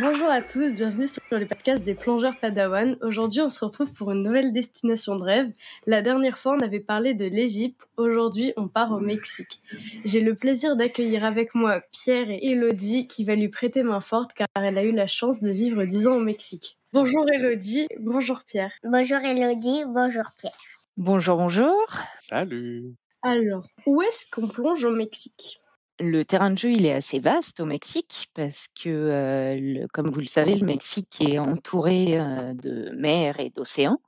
Bonjour à tous, bienvenue sur le podcast des plongeurs Padawan. Aujourd'hui, on se retrouve pour une nouvelle destination de rêve. La dernière fois, on avait parlé de l'Égypte. Aujourd'hui, on part au Mexique. J'ai le plaisir d'accueillir avec moi Pierre et Elodie qui va lui prêter main forte car elle a eu la chance de vivre 10 ans au Mexique. Bonjour Elodie, bonjour Pierre. Bonjour Elodie, bonjour Pierre. Bonjour, bonjour. Salut. Alors, où est-ce qu'on plonge au Mexique? Le terrain de jeu, il est assez vaste au Mexique parce que, euh, le- comme vous le savez, le Mexique est entouré euh, de mers et d'océans.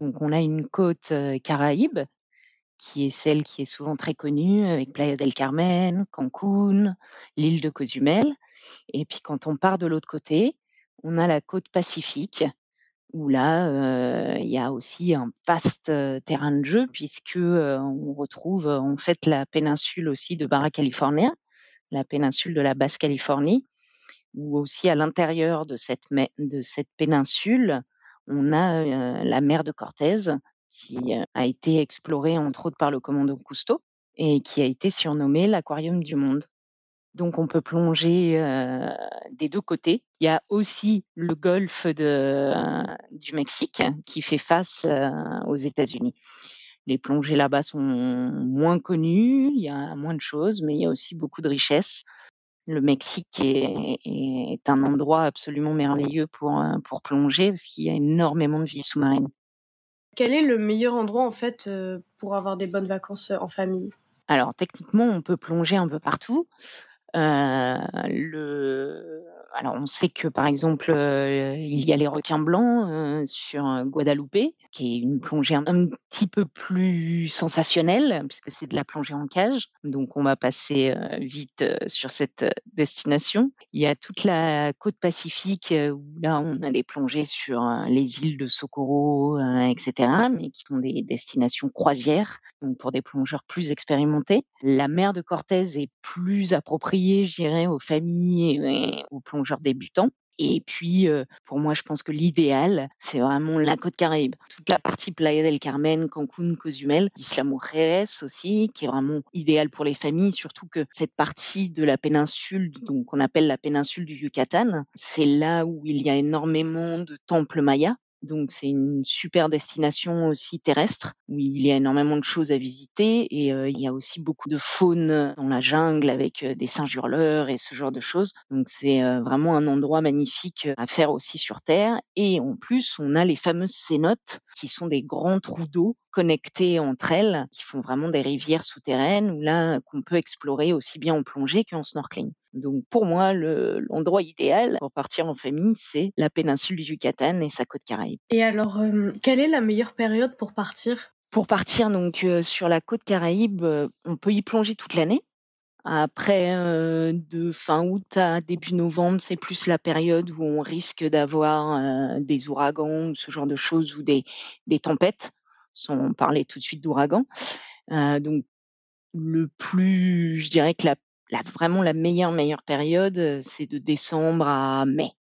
Donc, on a une côte euh, Caraïbe qui est celle qui est souvent très connue avec Playa del Carmen, Cancún, l'île de Cozumel. Et puis, quand on part de l'autre côté, on a la côte Pacifique où là, il y a aussi un vaste terrain de jeu puisque on retrouve en fait la péninsule aussi de Baja California, la péninsule de la Basse-Californie, où aussi à l'intérieur de cette, péninsule, on a la mer de Cortez qui a été explorée entre autres par le commando Cousteau et qui a été surnommé l'aquarium du monde. Donc on peut plonger euh, des deux côtés. Il y a aussi le golfe de, euh, du Mexique qui fait face euh, aux États-Unis. Les plongées là-bas sont moins connues, il y a moins de choses, mais il y a aussi beaucoup de richesses. Le Mexique est, est un endroit absolument merveilleux pour, pour plonger parce qu'il y a énormément de vie sous-marine. Quel est le meilleur endroit en fait pour avoir des bonnes vacances en famille? Alors techniquement, on peut plonger un peu partout. Euh, le... Alors, on sait que, par exemple, euh, il y a les requins blancs euh, sur euh, Guadeloupe, qui est une plongée un, petit peu plus sensationnelle, puisque c'est de la plongée en cage. Donc, on va passer vite sur cette destination. Il y a toute la côte pacifique, où là, on a des plongées sur les îles de Socorro, etc., mais qui sont des destinations croisières, donc pour des plongeurs plus expérimentés. La mer de Cortez est plus appropriée, je dirais, aux familles et aux plongeurs débutants. Et puis, euh, pour moi, je pense que l'idéal, c'est vraiment la côte Caraïbe. Toute la partie Playa del Carmen, Cancún, Cozumel, Isla Mujeres aussi, qui est vraiment idéal pour les familles, surtout que cette partie de la péninsule, donc qu'on appelle la péninsule du Yucatan, c'est là où il y a énormément de temples mayas. Donc c'est une super destination aussi terrestre où il y a énormément de choses à visiter et euh, il y a aussi beaucoup de faune dans la jungle avec euh, des singes hurleurs et ce genre de choses. Donc c'est euh, vraiment un endroit magnifique à faire aussi sur Terre et en plus on a les fameuses cénotes qui sont des grands trous d'eau connectés entre elles qui font vraiment des rivières souterraines où là qu'on peut explorer aussi bien en plongée qu'en snorkeling. Donc pour moi, le- l'endroit idéal pour partir en famille, c'est la péninsule du Yucatan et sa côte Caraïbe. Et alors, euh, quelle est la meilleure période pour partir? Pour partir donc euh, sur la côte Caraïbe, euh, on peut y plonger toute l'année. Après, euh, de fin août à début novembre, c'est plus la période où on risque d'avoir euh, des ouragans ou ce genre de choses ou des, des tempêtes, sans parler tout de suite d'ouragans. Euh, donc le plus, je dirais que la, la- vraiment la meilleure meilleure période, c'est de décembre à mai.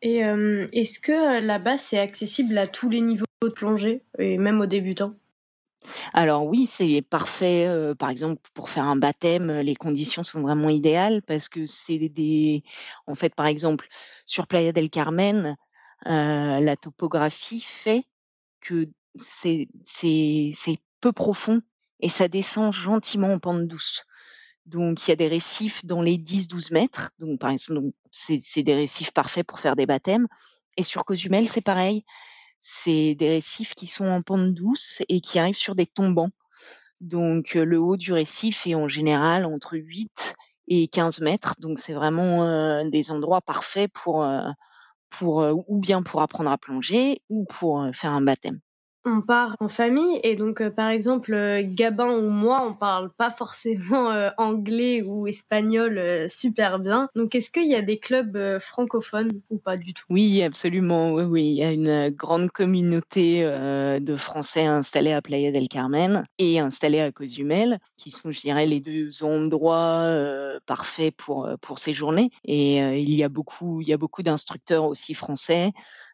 Et euh, est-ce que là-bas c'est accessible à tous les niveaux de plongée et même aux débutants? Alors oui, c'est parfait. euh, par exemple, pour faire un baptême, les conditions sont vraiment idéales parce que c'est des, en fait, par exemple, sur Playa del Carmen, euh, la topographie fait que c'est peu profond et ça descend gentiment en pente douce. Donc il y a des récifs dans les 10-12 mètres. Donc par exemple, c'est des récifs parfaits pour faire des baptêmes. Et sur Cozumel, c'est pareil. C'est des récifs qui sont en pente douce et qui arrivent sur des tombants. Donc euh, le haut du récif est en général entre 8 et 15 mètres. Donc c'est vraiment euh, des endroits parfaits pour, euh, pour ou bien pour apprendre à plonger ou pour faire un baptême. On part en famille et donc euh, par exemple euh, Gabin ou moi on parle pas forcément euh, anglais ou espagnol euh, super bien. Donc est-ce qu'il y a des clubs francophones ou pas du tout? Oui, absolument. Oui. Il y a une grande communauté de Français installés à Playa del Carmen et installés à Cozumel, qui sont, je dirais, les deux endroits parfaits pour, pour séjourner. Et euh, il y a beaucoup, il y a beaucoup d'instructeurs aussi français.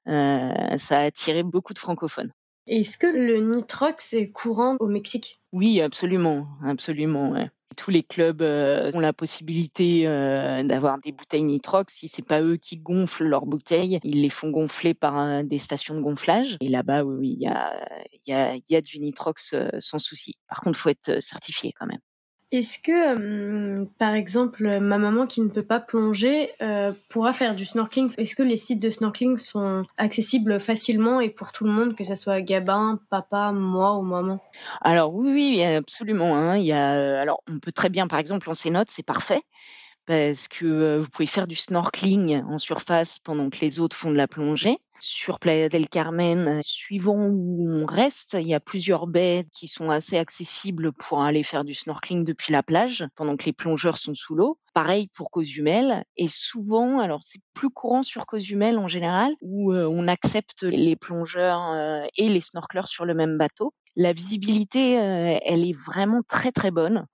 Ça a attiré beaucoup de francophones. Est-ce que le nitrox est courant au Mexique? Oui, absolument, absolument. Tous les clubs ont la possibilité d'avoir des bouteilles nitrox. Si c'est pas eux qui gonflent leurs bouteilles, ils les font gonfler par des stations de gonflage. Et là-bas, oui, il y a, du nitrox sans souci. Par contre, faut être certifié quand même. Est-ce que, par exemple, ma maman qui ne peut pas plonger pourra faire du snorkeling? Est-ce que les sites de snorkeling sont accessibles facilement et pour tout le monde, que ce soit Gabin, papa, moi ou maman? Alors oui, oui, absolument. Hein. Il y a, alors on peut très bien, par exemple, en cénote, c'est parfait parce que vous pouvez faire du snorkeling en surface pendant que les autres font de la plongée. Sur Playa del Carmen, suivant où on reste, il y a plusieurs baies qui sont assez accessibles pour aller faire du snorkeling depuis la plage pendant que les plongeurs sont sous l'eau. Pareil pour Cozumel. Et souvent, alors c'est plus courant sur Cozumel en général, où on accepte les plongeurs et les snorkeleurs sur le même bateau. La visibilité, elle est vraiment très très bonne.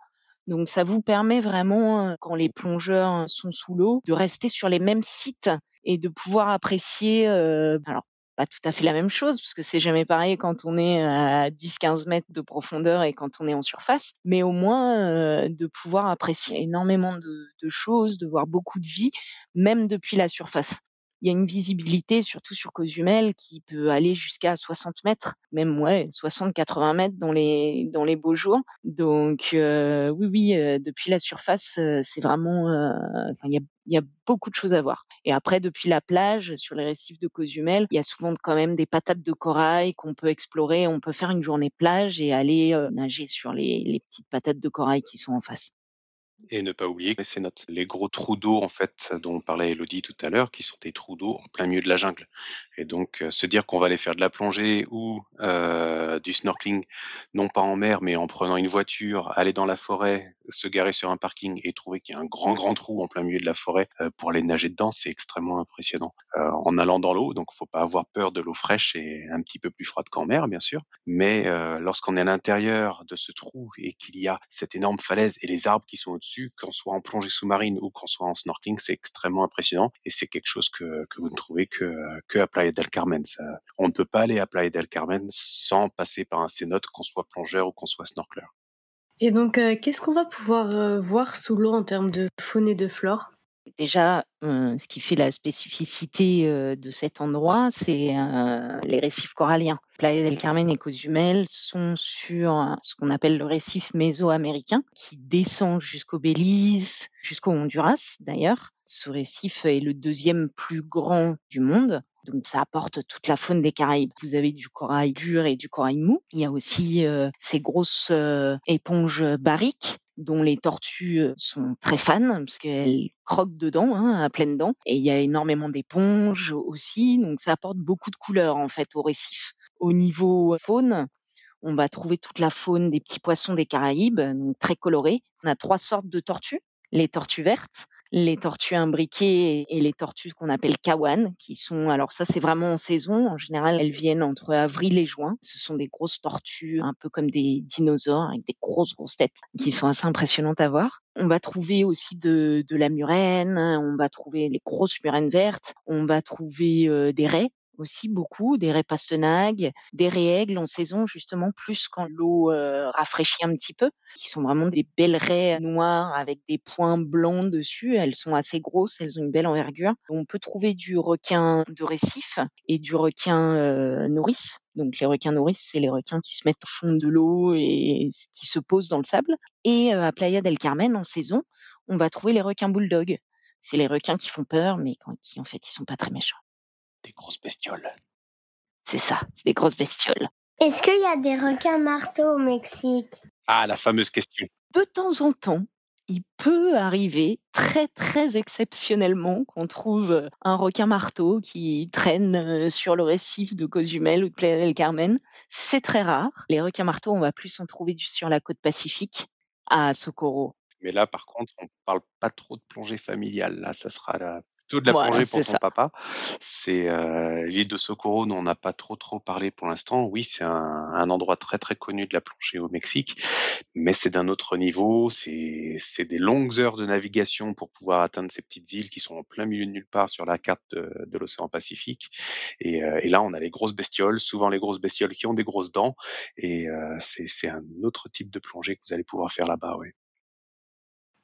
Donc ça vous permet vraiment, quand les plongeurs sont sous l'eau, de rester sur les mêmes sites et de pouvoir apprécier, alors pas tout à fait la même chose, parce que c'est jamais pareil quand on est à 10-15 mètres de profondeur et quand on est en surface, mais au moins de pouvoir apprécier énormément de, choses, de voir beaucoup de vie, même depuis la surface il y a une visibilité, surtout sur Cozumel, qui peut aller jusqu'à 60 mètres, même ouais, 60-80 mètres dans les dans les beaux jours. Donc oui, oui, depuis la surface, c'est vraiment, enfin il y a y a beaucoup de choses à voir. Et après, depuis la plage, sur les récifs de Cozumel, il y a souvent quand même des patates de corail qu'on peut explorer. On peut faire une journée plage et aller nager sur les, les petites patates de corail qui sont en face. Et ne pas oublier ces notes. Les gros trous d'eau, en fait, dont parlait Elodie tout à l'heure, qui sont des trous d'eau en plein milieu de la jungle. Et donc, euh, se dire qu'on va aller faire de la plongée ou euh, du snorkeling, non pas en mer, mais en prenant une voiture, aller dans la forêt, se garer sur un parking et trouver qu'il y a un grand, grand trou en plein milieu de la forêt euh, pour aller nager dedans, c'est extrêmement impressionnant. Euh, en allant dans l'eau, donc faut pas avoir peur de l'eau fraîche et un petit peu plus froide qu'en mer, bien sûr. Mais euh, lorsqu'on est à l'intérieur de ce trou et qu'il y a cette énorme falaise et les arbres qui sont au-dessus, qu'on soit en plongée sous-marine ou qu'on soit en snorkeling, c'est extrêmement impressionnant et c'est quelque chose que, vous ne trouvez que, à Playa del Carmen. On ne peut pas aller à Playa del Carmen sans passer par un cénote, qu'on soit plongeur ou qu'on soit snorkeleur. Et donc, euh, qu'est-ce qu'on va pouvoir euh, voir sous l'eau en termes de faune et de flore? Déjà, ce qui fait la spécificité de cet endroit, c'est les récifs coralliens. Playa del Carmen et Cozumel sont sur ce qu'on appelle le récif mésoaméricain, qui descend jusqu'au Belize, jusqu'au Honduras d'ailleurs. Ce récif est le deuxième plus grand du monde. Donc ça apporte toute la faune des Caraïbes. Vous avez du corail dur et du corail mou. Il y a aussi ces grosses éponges barriques dont les tortues sont très fans parce qu'elles croquent dedans, hein, à pleines dents. Et il y a énormément d'éponges aussi, donc ça apporte beaucoup de couleurs en fait au récif. Au niveau faune, on va trouver toute la faune des petits poissons des Caraïbes, donc très colorés. On a trois sortes de tortues. Les tortues vertes, les tortues imbriquées et les tortues qu'on appelle kawan, qui sont, alors ça c'est vraiment en saison, en général elles viennent entre avril et juin. Ce sont des grosses tortues, un peu comme des dinosaures, avec des grosses grosses têtes, qui sont assez impressionnantes à voir. On va trouver aussi de, de la murène, on va trouver les grosses murènes vertes, on va trouver des raies aussi beaucoup, des raies pastenagues, des raies en saison justement plus quand l'eau rafraîchit un petit peu, qui sont vraiment des belles raies noires avec des points blancs dessus. Elles sont assez grosses, elles ont une belle envergure. On peut trouver du requin de récif et du requin nourrice. Donc les requins nourrices, c'est les requins qui se mettent au fond de l'eau et qui se posent dans le sable. Et à Playa del Carmen, en saison, on va trouver les requins bulldog. C'est les requins qui font peur, mais qui en fait, ils sont pas très méchants des grosses bestioles. C'est ça, c'est des grosses bestioles. Est-ce qu'il y a des requins marteaux au Mexique? Ah, la fameuse question. De temps en temps, il peut arriver très très exceptionnellement qu'on trouve un requin marteau qui traîne euh, sur le récif de Cozumel ou de Playa del Carmen. C'est très rare. Les requins marteaux, on va plus en trouver sur la côte pacifique, à Socorro. Mais là, par contre, on ne parle pas trop de plongée familiale. Là, ça sera la plutôt de la plongée pour ton papa. C'est euh, l'île de Socorro, dont on n'a pas trop trop parlé pour l'instant. Oui, c'est un, un, endroit très très connu de la plongée au Mexique, mais c'est d'un autre niveau. C'est des longues heures de navigation pour pouvoir atteindre ces petites îles qui sont en plein milieu de nulle part sur la carte de, de l'océan Pacifique. Et, euh, et, là, on a les grosses bestioles, souvent les grosses bestioles qui ont des grosses dents. Et euh, c'est un autre type de plongée que vous allez pouvoir faire là-bas, oui.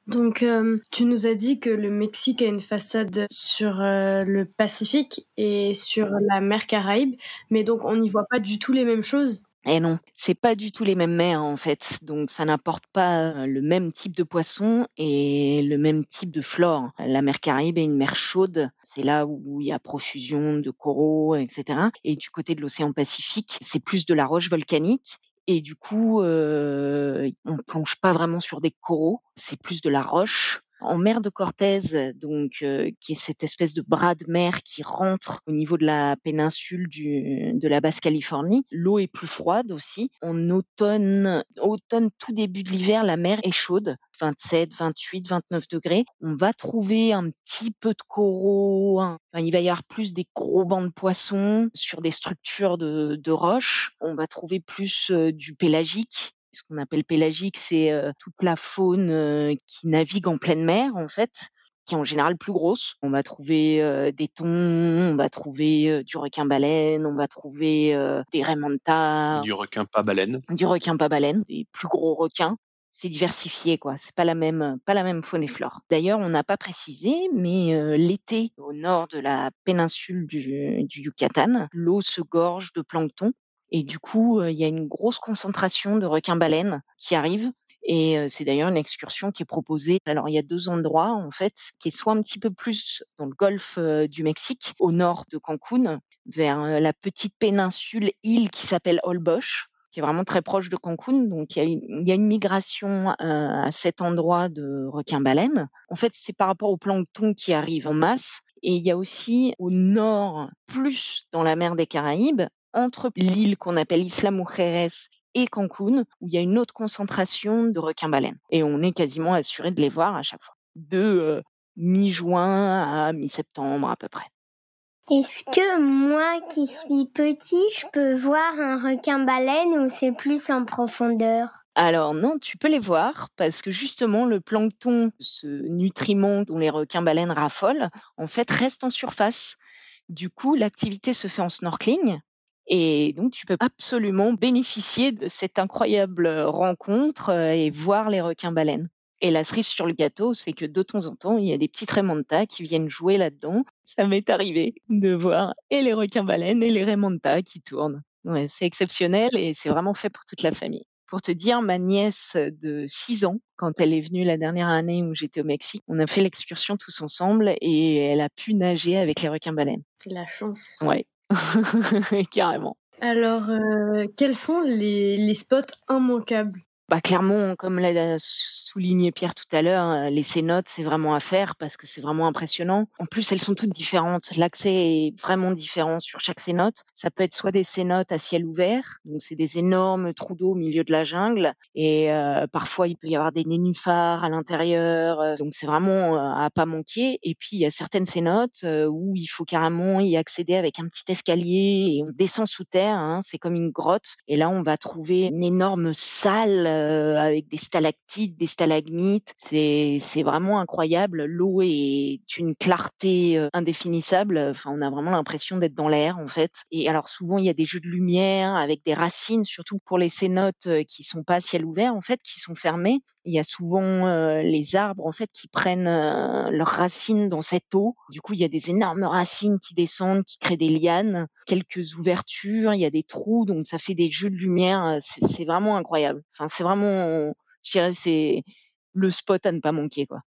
Donc, euh, tu nous as dit que le Mexique a une façade sur euh, le Pacifique et sur la mer Caraïbe, mais donc on n'y voit pas du tout les mêmes choses? Eh non, c'est pas du tout les mêmes mers en fait, donc ça n'apporte pas euh, le même type de poisson et le même type de flore. La mer Caraïbe est une mer chaude, c'est là où il y a profusion de coraux, etc. Et du côté de l'océan Pacifique, c'est plus de la roche volcanique et du coup, on plonge pas vraiment sur des coraux, c'est plus de la roche. En mer de Cortez, donc euh, qui est cette espèce de bras de mer qui rentre au niveau de la péninsule du, de la Basse-Californie, l'eau est plus froide aussi. En automne, automne tout début de l'hiver, la mer est chaude. 27, 28, 29 degrés. On va trouver un petit peu de coraux. Il va y avoir plus des gros bancs de poissons sur des structures de, de roches. On va trouver plus euh, du pélagique. Ce qu'on appelle pélagique, c'est euh, toute la faune euh, qui navigue en pleine mer, en fait qui est en général plus grosse. On va trouver des thons, on va trouver du requin-baleine, on va trouver des raimentas. Du requin pas baleine. Du requin pas baleine, des plus gros requins c'est diversifié, quoi. C'est pas la même, pas la même faune et flore. D'ailleurs, on n'a pas précisé, mais l'été, au nord de la péninsule du, du Yucatan, l'eau se gorge de plancton et du coup, il y a une grosse concentration de requins-baleines qui arrivent. Et c'est d'ailleurs une excursion qui est proposée. Alors, il y a deux endroits, en fait, qui est soit un petit peu plus dans le golfe du Mexique, au nord de Cancun, vers la petite péninsule île qui s'appelle Holbox, qui est vraiment très proche de Cancun. Donc, il y a une, migration à cet endroit de requins-baleines. En fait, c'est par rapport au plancton qui arrive en masse. Et il y a aussi au nord, plus dans la mer des Caraïbes, entre l'île qu'on appelle Isla Mujeres et Cancun, où il y a une autre concentration de requins-baleines. Et on est quasiment assuré de les voir à chaque fois, de euh, mi-juin à mi-septembre à peu près. Est-ce que moi qui suis petit, je peux voir un requin-baleine ou c'est plus en profondeur? Alors non, tu peux les voir parce que justement le plancton, ce nutriment dont les requins-baleines raffolent, en fait reste en surface. Du coup, l'activité se fait en snorkeling et donc tu peux absolument bénéficier de cette incroyable rencontre et voir les requins-baleines. Et la cerise sur le gâteau, c'est que de temps en temps, il y a des petits remontas qui viennent jouer là-dedans. Ça m'est arrivé de voir et les requins-baleines et les remontas qui tournent. Ouais, c'est exceptionnel et c'est vraiment fait pour toute la famille. Pour te dire, ma nièce de 6 ans, quand elle est venue la dernière année où j'étais au Mexique, on a fait l'excursion tous ensemble et elle a pu nager avec les requins-baleines. C'est la chance. Ouais, carrément. Alors, euh, quels sont les, les spots immanquables? Bah, clairement, comme l'a souligné Pierre tout à l'heure, les cénotes, c'est vraiment à faire parce que c'est vraiment impressionnant. En plus, elles sont toutes différentes. L'accès est vraiment différent sur chaque cénote. Ça peut être soit des cénotes à ciel ouvert, donc c'est des énormes trous d'eau au milieu de la jungle, et euh, parfois il peut y avoir des nénuphars à l'intérieur, donc c'est vraiment à pas manquer. Et puis il y a certaines cénotes où il faut carrément y accéder avec un petit escalier et on descend sous terre. Hein, c'est comme une grotte, et là on va trouver une énorme salle euh, avec des stalactites, des stalagmites. C'est c'est vraiment incroyable. L'eau est une clarté euh, indéfinissable. Enfin, on a vraiment l'impression d'être dans l'air en fait. Et alors souvent il y a des jeux de lumière avec des racines, surtout pour les cénotes euh, qui sont pas à ciel ouvert en fait, qui sont fermées. Il y a souvent les arbres en fait qui prennent leurs racines dans cette eau. Du coup, il y a des énormes racines qui descendent, qui créent des lianes, quelques ouvertures, il y a des trous, donc ça fait des jeux de lumière. C'est vraiment incroyable. Enfin, c'est vraiment, je dirais, c'est le spot à ne pas manquer, quoi.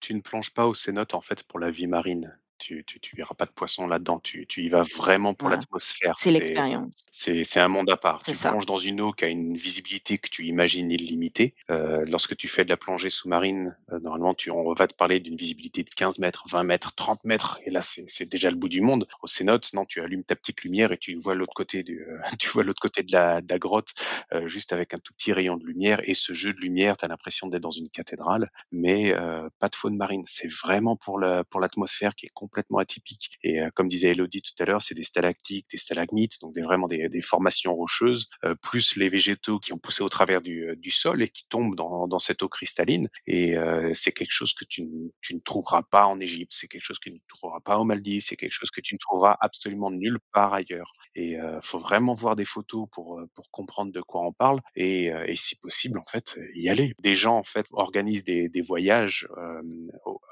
Tu ne plonges pas au cénote en fait pour la vie marine? Tu tu tu verras pas de poissons là-dedans. Tu tu y vas vraiment pour l'atmosphère. C'est C'est l'expérience. c'est un monde à part. Tu ça. plonges dans une eau qui a une visibilité que tu imagines illimitée. Heu, lorsque tu fais de la plongée sous-marine, heu, normalement, tu on va te parler d'une visibilité de 15 mètres, 20 mètres, 30 mètres et là, c'est déjà le bout du monde. Au cénote, non, tu allumes ta petite lumière et tu vois l'autre côté du, heu, tu vois l'autre côté de la de la grotte, juste avec un tout petit rayon de lumière et ce jeu de lumière, tu as l'impression d'être dans une cathédrale, mais pas de faune marine. C'est vraiment pour le pour l'atmosphère qui est complètement atypique. Et heu, comme disait Elodie tout à l'heure, c'est des stalactites, des stalagmites, donc des vraiment des formations rocheuses, heu, plus les végétaux qui ont poussé au travers du, du sol et qui tombent dans cette eau cristalline. Et c'est quelque chose que tu ne trouveras pas en Égypte, c'est quelque chose que tu ne trouveras pas aux Maldives, c'est quelque chose que tu ne trouveras absolument nulle part ailleurs. Et heu, faut vraiment voir des photos pour, comprendre de quoi on parle. Et si possible, en fait, y aller. Des gens, en fait, organisent des voyages,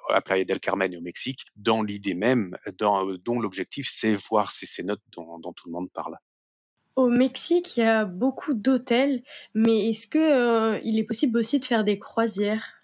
à Playa del Carmen et au Mexique dans l'idée même dans, heu, dont l'objectif, c'est voir ces cénotes dont tout le monde parle. Au Mexique, il y a beaucoup d'hôtels, mais est-ce que, heu, il est possible aussi de faire des croisières?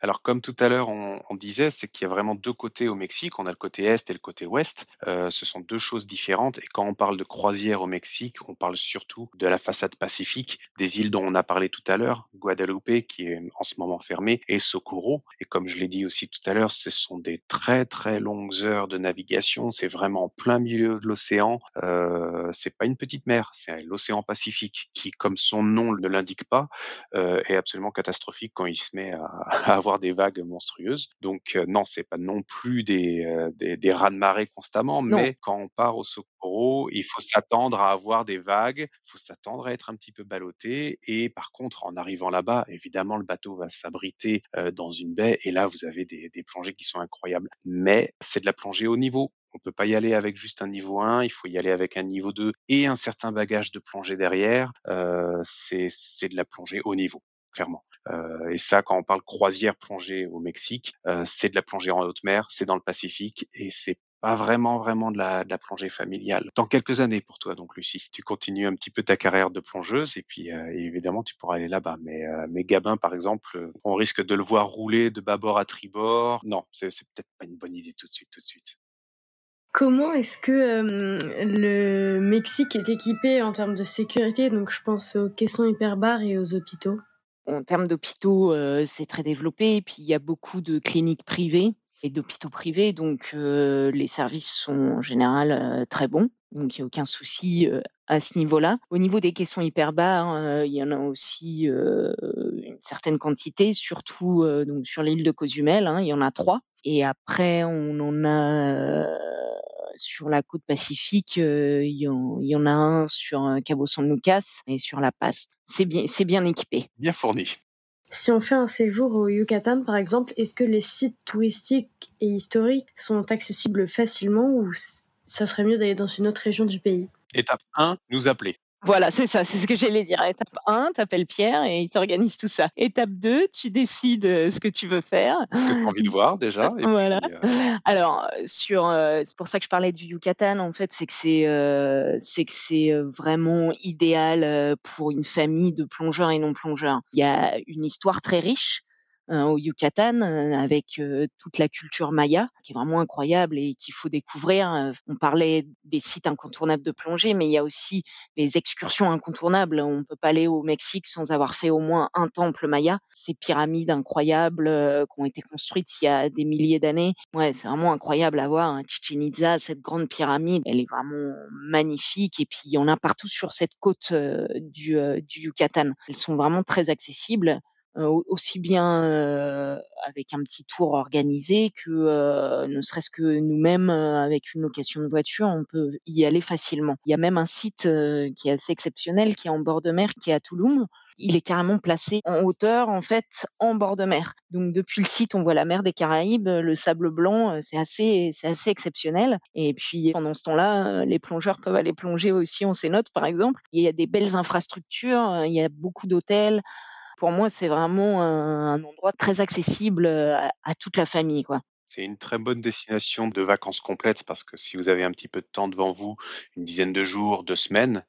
Alors comme tout à l'heure on disait, c'est qu'il y a vraiment 2 côtés au Mexique. On a le côté est et le côté ouest. Heu, ce sont 2 choses différentes et quand on parle de croisière au Mexique, on parle surtout de la façade pacifique, des îles dont on a parlé tout à l'heure, Guadeloupe qui est en ce moment fermée et Socorro et comme je l'ai dit aussi tout à l'heure, ce sont des très, très longues heures de navigation. C'est vraiment en plein milieu de l'océan. Heu, c'est pas une petite mer, c'est l'océan Pacifique qui, comme son nom ne l'indique pas, heu, est absolument catastrophique quand il se met à à avoir des vagues monstrueuses. Donc heu, non, c'est pas non plus des, heu, des des raz-de-marée constamment, Non. mais quand on part au Socorro, il faut s'attendre à avoir des vagues, il faut s'attendre à être un petit peu ballotté et par contre, en arrivant là-bas, évidemment, le bateau va s'abriter, heu, dans une baie et là, vous avez des des plongées qui sont incroyables. Mais c'est de la plongée haut niveau. On peut pas y aller avec juste un niveau 1, il faut y aller avec un niveau 2 et un certain bagage de plongée derrière. Heu, c'est c'est de la plongée haut niveau, clairement. Heu et ça, quand on parle croisière plongée au Mexique, heu, c'est de la plongée en haute mer, c'est dans le Pacifique et c'est pas vraiment, vraiment de la de la plongée familiale. Dans quelques années pour toi donc Lucie, tu continues un petit peu ta carrière de plongeuse et puis, heu, évidemment tu pourras aller là-bas. Mais, heu, mais Gabin par exemple, on risque de le voir rouler de bâbord à tribord. Non, c'est peut-être pas une bonne idée tout de suite, tout de suite. Comment est-ce que, hem, le Mexique est équipé en termes de sécurité? Donc je pense aux caissons hyperbares et aux hôpitaux. En termes d'hôpitaux, c'est très développé puis il y a beaucoup de cliniques privées et d'hôpitaux privés donc les services sont en général, très bons. Donc il y a aucun souci, à ce niveau-là. Au niveau des caissons hyperbares, heu, il y en a aussi, une certaine quantité, surtout, donc sur l'île de Cozumel, hein, il y en a 3 et après on en a, sur la côte pacifique, heu, il y en il y en a un sur, heu, Cabo San Lucas et sur La Paz. C'est bien c'est bien équipé. Bien fourni. Si on fait un séjour au Yucatan, par exemple, est-ce que les sites touristiques et historiques sont accessibles facilement ou s ça serait mieux d'aller dans une autre région du pays? Étape 1, nous appeler. Voilà, c'est ça, c'est ce que j'allais dire. Étape 1, tu appelles Pierre et il s'organise tout ça. Étape 2, tu décides, heu, ce que tu veux faire. Ce que tu as envie de voir déjà et Voilà. puis, heu Alors, heu, sur, heu, c'est pour ça que je parlais du Yucatan en fait, c'est que c'est, heu, c'est que c'est, vraiment idéal, pour une famille de plongeurs et non plongeurs. Il y a une histoire très riche, au Yucatan, heu, avec, heu, toute la culture maya qui est vraiment incroyable et qu'il faut découvrir, heu. On parlait des sites incontournables de plongée, mais il y a aussi les excursions incontournables. On peut pas aller au Mexique sans avoir fait au moins un temple maya. Ces pyramides incroyables, heu, qui ont été construites il y a des milliers d'années. Ouais, c'est vraiment incroyable à voir, hein. Chichén Itzá, cette grande pyramide, elle est vraiment magnifique et puis il y en a partout sur cette côte, heu, du, heu, du Yucatan. Elles sont vraiment très accessibles, aussi bien, avec un petit tour organisé que, ne serait-ce que nous-mêmes, avec une location de voiture, on peut y aller facilement. Il y a même un site, qui est assez exceptionnel, qui est en bord de mer, qui est à Tulum. Il est carrément placé en hauteur, en fait, en bord de mer. Donc depuis le site, on voit la mer des Caraïbes, le sable blanc, c'est assez c'est assez exceptionnel et puis pendant ce temps-là, les plongeurs peuvent aller plonger aussi en cénote, par exemple. Il y a des belles infrastructures, il y a beaucoup d'hôtels. Pour moi, c'est vraiment un endroit très accessible, à toute la famille. C'est une très bonne destination de vacances complètes parce que si vous avez un petit peu de temps devant vous, une dizaine de jours, 2 semaines,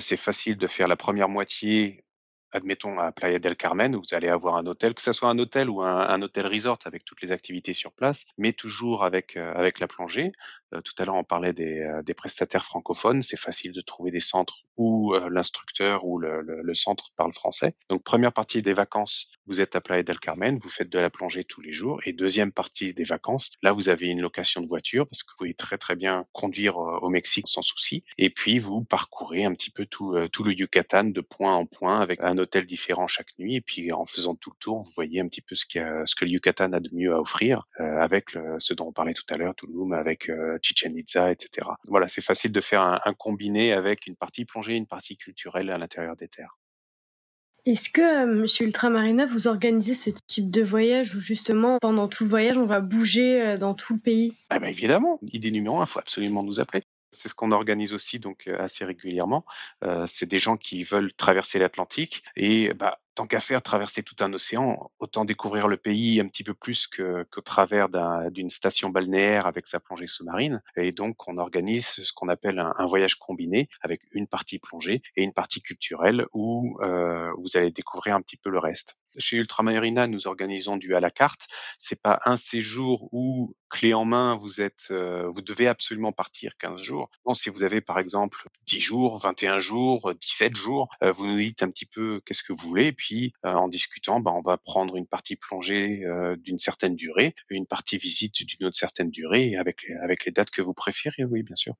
c'est facile de faire la 1re moitié admettons à Playa del Carmen, où vous allez avoir un hôtel, que ce soit un hôtel ou un, hôtel resort avec toutes les activités sur place, mais toujours avec, euh, avec la plongée. Euh, tout à l'heure, on parlait des, euh, des prestataires francophones. C'est facile de trouver des centres où l'instructeur ou le, le, centre parle français. Donc, première partie des vacances, vous êtes à Playa del Carmen, vous faites de la plongée tous les jours. Et deuxième partie des vacances, là, vous avez une location de voiture parce que vous pouvez très, très bien conduire au Mexique sans souci. Et puis, vous parcourez un petit peu tout, tout le Yucatan de point en point avec un hôtel différent chaque nuit. Et puis en faisant tout le tour, vous voyez un petit peu ce, ce que le Yucatan a de mieux à offrir euh, avec ce dont on parlait tout à l'heure, Tulum, avec euh, Chichen Itza, etc. Voilà, c'est facile de faire un, combiné avec une partie plongée, une partie culturelle à l'intérieur des terres. Est-ce que. Euh, monsieur Ultramarina, vous organisez ce type de voyage où justement, pendant tout le voyage, on va bouger dans tout le pays? Ah ben Évidemment, idée numéro un, il faut absolument nous appeler. C'est ce qu'on organise aussi donc assez régulièrement. c'est des gens qui veulent traverser l'Atlantique et bah, tant qu'à faire traverser tout un océan, autant découvrir le pays un petit peu plus qu'au travers d'une station balnéaire avec sa plongée sous-marine. Et donc, on organise ce qu'on appelle un, voyage combiné avec une partie plongée et une partie culturelle où euh, vous allez découvrir un petit peu le reste. Chez Ultramarina, nous organisons du à la carte. C'est pas un séjour où clé en main, vous êtes, euh, vous devez absolument partir 15 jours. Non, si vous avez par exemple 10 jours, 21 jours, 17 jours, euh, vous nous dites un petit peu qu'est-ce que vous voulez puis euh, en discutant, bah, on va prendre une partie plongée euh, d'une certaine durée, une partie visite d'une autre certaine durée, avec les, avec les dates que vous préférez, oui, bien sûr.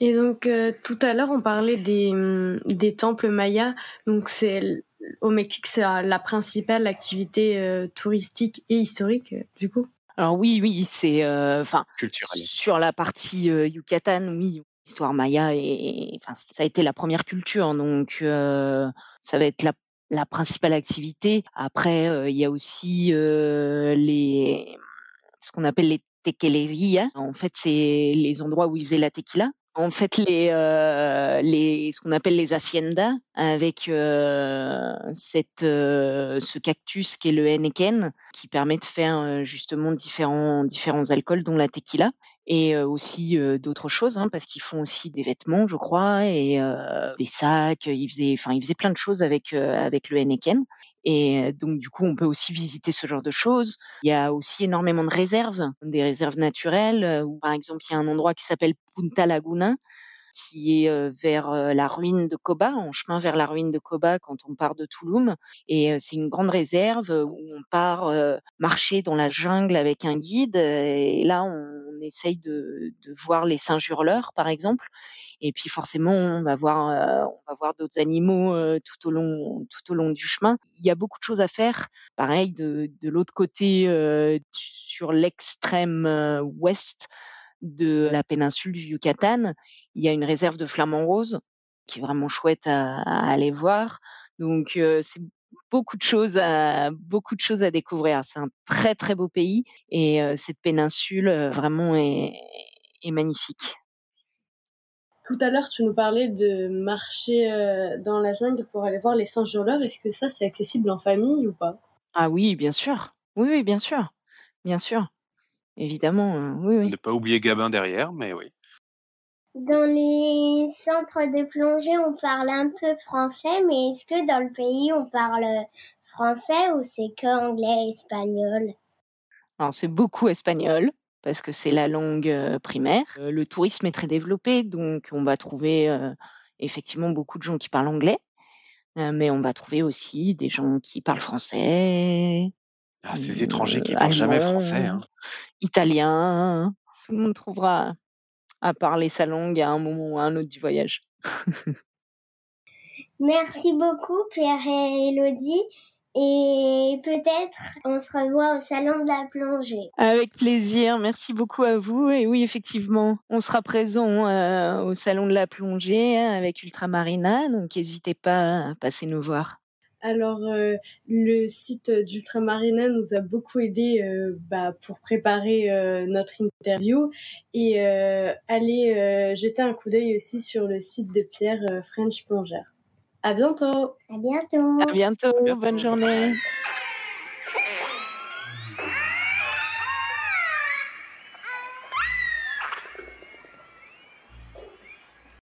Et donc euh, tout à l'heure on parlait des, hum, des temples mayas. Donc c'est au Mexique c'est la principale activité touristique et historique du coup? Alors oui oui c'est enfin sur la partie Yucatan oui l'histoire maya et enfin ça a été la première culture donc ça va être la la principale activité. Après, il y a aussi les ce qu'on appelle les tequelerías. En fait, c'est les endroits où ils faisaient la tequila. En fait, les, les ce qu'on appelle les haciendas avec cette ce cactus qui est le Henneken qui permet de faire justement différents différents alcools dont la tequila et aussi d'autres choses hein, parce qu'ils font aussi des vêtements je crois et des sacs ils faisaient enfin ils faisaient plein de choses avec avec le Henneken et donc du coup on peut aussi visiter ce genre de choses. Il y a aussi énormément de réserves des réserves naturelles où par exemple il y a un endroit qui s'appelle Punta Laguna qui est vers la ruine de Koba, en chemin vers la ruine de Koba quand on part de Tulum. Et c'est une grande réserve où on part marcher dans la jungle avec un guide. Et là, on essaye de, voir les singes hurleurs, par exemple. Et puis forcément, on va voir, voir d'autres animaux tout au long, tout au long du chemin. Il y a beaucoup de choses à faire. Pareil, de, de l'autre côté, sur l'extrême ouest, de la péninsule du Yucatan. Il y a une réserve de flamants roses qui est vraiment chouette à, aller voir. Donc c'est beaucoup de choses à beaucoup de choses à découvrir. C'est un très très beau pays et cette péninsule vraiment est, est, magnifique. Tout à l'heure, tu nous parlais de marcher dans la jungle pour aller voir les singes hurleurs. Est-ce que ça, c'est accessible en famille ou pas? Ah oui, bien sûr. Oui, oui, bien sûr. Bien sûr. Évidemment, oui, oui. Ne pas oublier Gabin derrière, mais oui. Dans les centres de plongée, on parle un peu français, mais est-ce que dans le pays, on parle français ou c'est que anglais et espagnol? Alors, c'est beaucoup espagnol parce que c'est la langue primaire. le tourisme est très développé, donc on va trouver effectivement beaucoup de gens qui parlent anglais, mais on va trouver aussi des gens qui parlent français, ah, ces étrangers qui parlent jamais français. Hein. Italien, tout le monde trouvera à parler sa langue à un moment ou à un autre du voyage. Merci beaucoup Pierre et Elodie et peut-être on se revoit au salon de la plongée. Avec plaisir, merci beaucoup à vous et oui effectivement on sera présent euh, au salon de la plongée hein, avec Ultramarina donc n'hésitez pas à passer nous voir. Alors, euh, le site d'Ultramarina nous a beaucoup aidé euh, bah, pour préparer euh, notre interview et allez jeter un coup d'œil aussi sur le site de Pierre French Plongeur. À bientôt. À bientôt. À bientôt. Bonne journée.